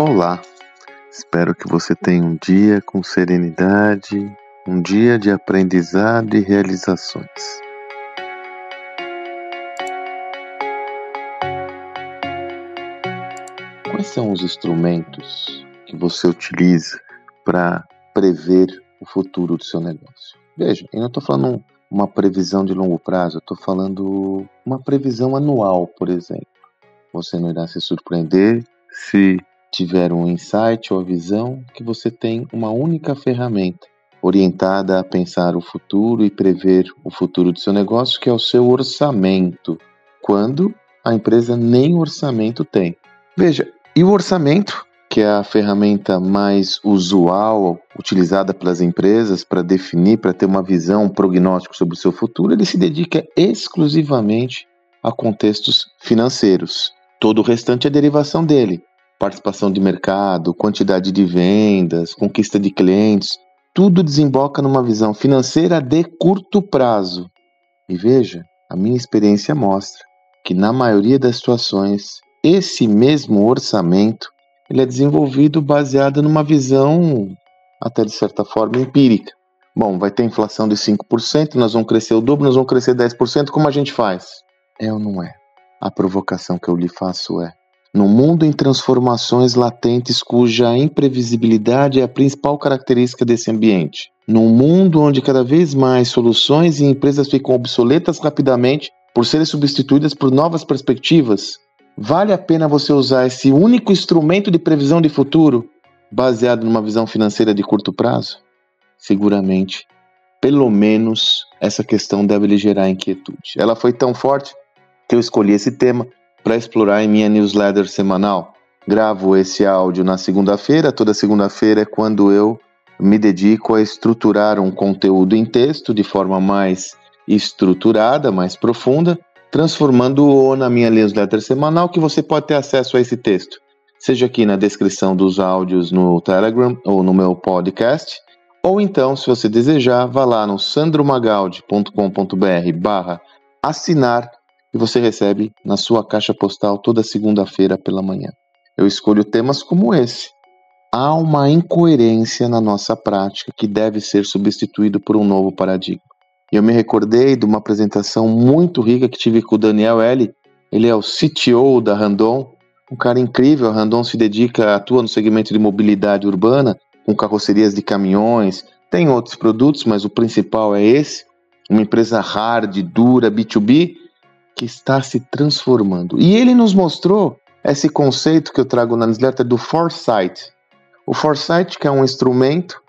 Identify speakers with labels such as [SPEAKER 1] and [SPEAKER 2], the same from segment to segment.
[SPEAKER 1] Olá, espero que você tenha um dia com serenidade, um dia de aprendizado e realizações. Quais são os instrumentos que você utiliza para prever o futuro do seu negócio? Veja, eu não estou falando uma previsão de longo prazo, eu estou falando uma previsão anual, por exemplo. Você não irá se surpreender se tiver um insight ou a visão que você tem uma única ferramenta orientada a pensar o futuro e prever o futuro do seu negócio, que é o seu orçamento, quando a empresa nem orçamento tem. Veja, e o orçamento, que é a ferramenta mais usual utilizada pelas empresas para definir, para ter uma visão, um prognóstico sobre o seu futuro, ele se dedica exclusivamente a contextos financeiros. Todo o restante é derivação dele participação de mercado, quantidade de vendas, conquista de clientes, tudo desemboca numa visão financeira de curto prazo. E veja, a minha experiência mostra que na maioria das situações esse mesmo orçamento ele é desenvolvido baseado numa visão até de certa forma empírica. Bom, vai ter inflação de 5%, nós vamos crescer o dobro, nós vamos crescer 10%, como a gente faz? É ou não é? A provocação que eu lhe faço é: no mundo em transformações latentes cuja imprevisibilidade é a principal característica desse ambiente. Num mundo onde cada vez mais soluções e empresas ficam obsoletas rapidamente por serem substituídas por novas perspectivas, vale a pena você usar esse único instrumento de previsão de futuro baseado numa visão financeira de curto prazo? Seguramente, pelo menos essa questão deve lhe gerar inquietude. Ela foi tão forte que eu escolhi esse tema para explorar em minha newsletter semanal. Gravo esse áudio na segunda-feira, toda segunda-feira é quando eu me dedico a estruturar um conteúdo em texto de forma mais estruturada, mais profunda, transformando-o na minha newsletter semanal, que você pode ter acesso a esse texto, seja aqui na descrição dos áudios no Telegram ou no meu podcast, ou então, se você desejar, vá lá no sandromagaldi.com.br barra assinar e você recebe na sua caixa postal toda segunda-feira pela manhã. Eu escolho temas como esse. Há uma incoerência na nossa prática que deve ser substituído por um novo paradigma. Eu me recordei de uma apresentação muito rica que tive com o Daniel L. Ele é o CTO da Randon, um cara incrível. A Randon se dedica, atua no segmento de mobilidade urbana, com carrocerias de caminhões. Tem outros produtos, mas o principal é esse. Uma empresa hard, dura, B2B, que está se transformando. E ele nos mostrou esse conceito que eu trago na newsletter do foresight. O foresight que é um instrumento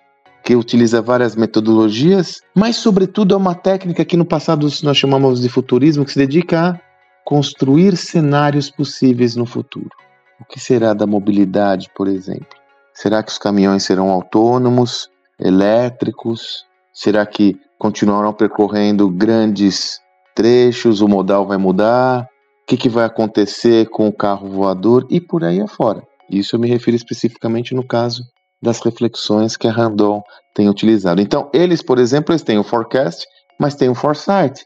[SPEAKER 1] que utiliza várias metodologias, mas sobretudo é uma técnica que no passado nós chamamos de futurismo, que se dedica a construir cenários possíveis no futuro. O que será da mobilidade, por exemplo? Será que os caminhões serão autônomos, elétricos? Será que continuarão percorrendo grandes trechos, o modal vai mudar, o que, que vai acontecer com o carro voador e por aí afora. Isso eu me refiro especificamente no caso das reflexões que a Randon tem utilizado. Então, eles, por exemplo, eles têm o forecast, mas tem o foresight.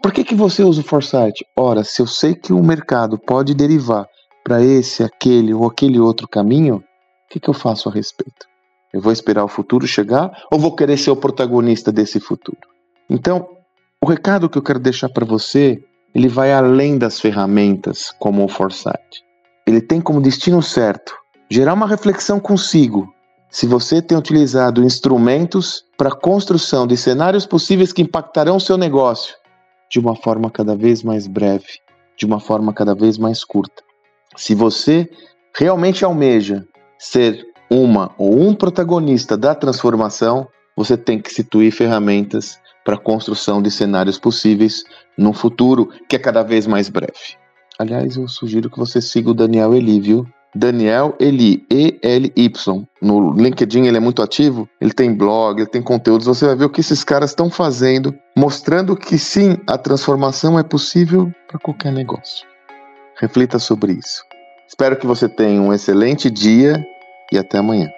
[SPEAKER 1] Por que, que você usa o foresight? Ora, se eu sei que o mercado pode derivar para esse, aquele ou aquele outro caminho, o que, que eu faço a respeito? Eu vou esperar o futuro chegar ou vou querer ser o protagonista desse futuro? Então, o recado que eu quero deixar para você, ele vai além das ferramentas como o Foresight. Ele tem como destino certo gerar uma reflexão consigo. Se você tem utilizado instrumentos para construção de cenários possíveis que impactarão o seu negócio de uma forma cada vez mais breve, de uma forma cada vez mais curta. Se você realmente almeja ser uma ou um protagonista da transformação, você tem que instituir ferramentas para a construção de cenários possíveis no futuro, que é cada vez mais breve. Aliás, eu sugiro que você siga o Daniel Eli, viu? Daniel Eli, E-L-Y. No LinkedIn ele é muito ativo, ele tem blog, ele tem conteúdos. Você vai ver o que esses caras estão fazendo, mostrando que sim, a transformação é possível para qualquer negócio. Reflita sobre isso. Espero que você tenha um excelente dia e até amanhã.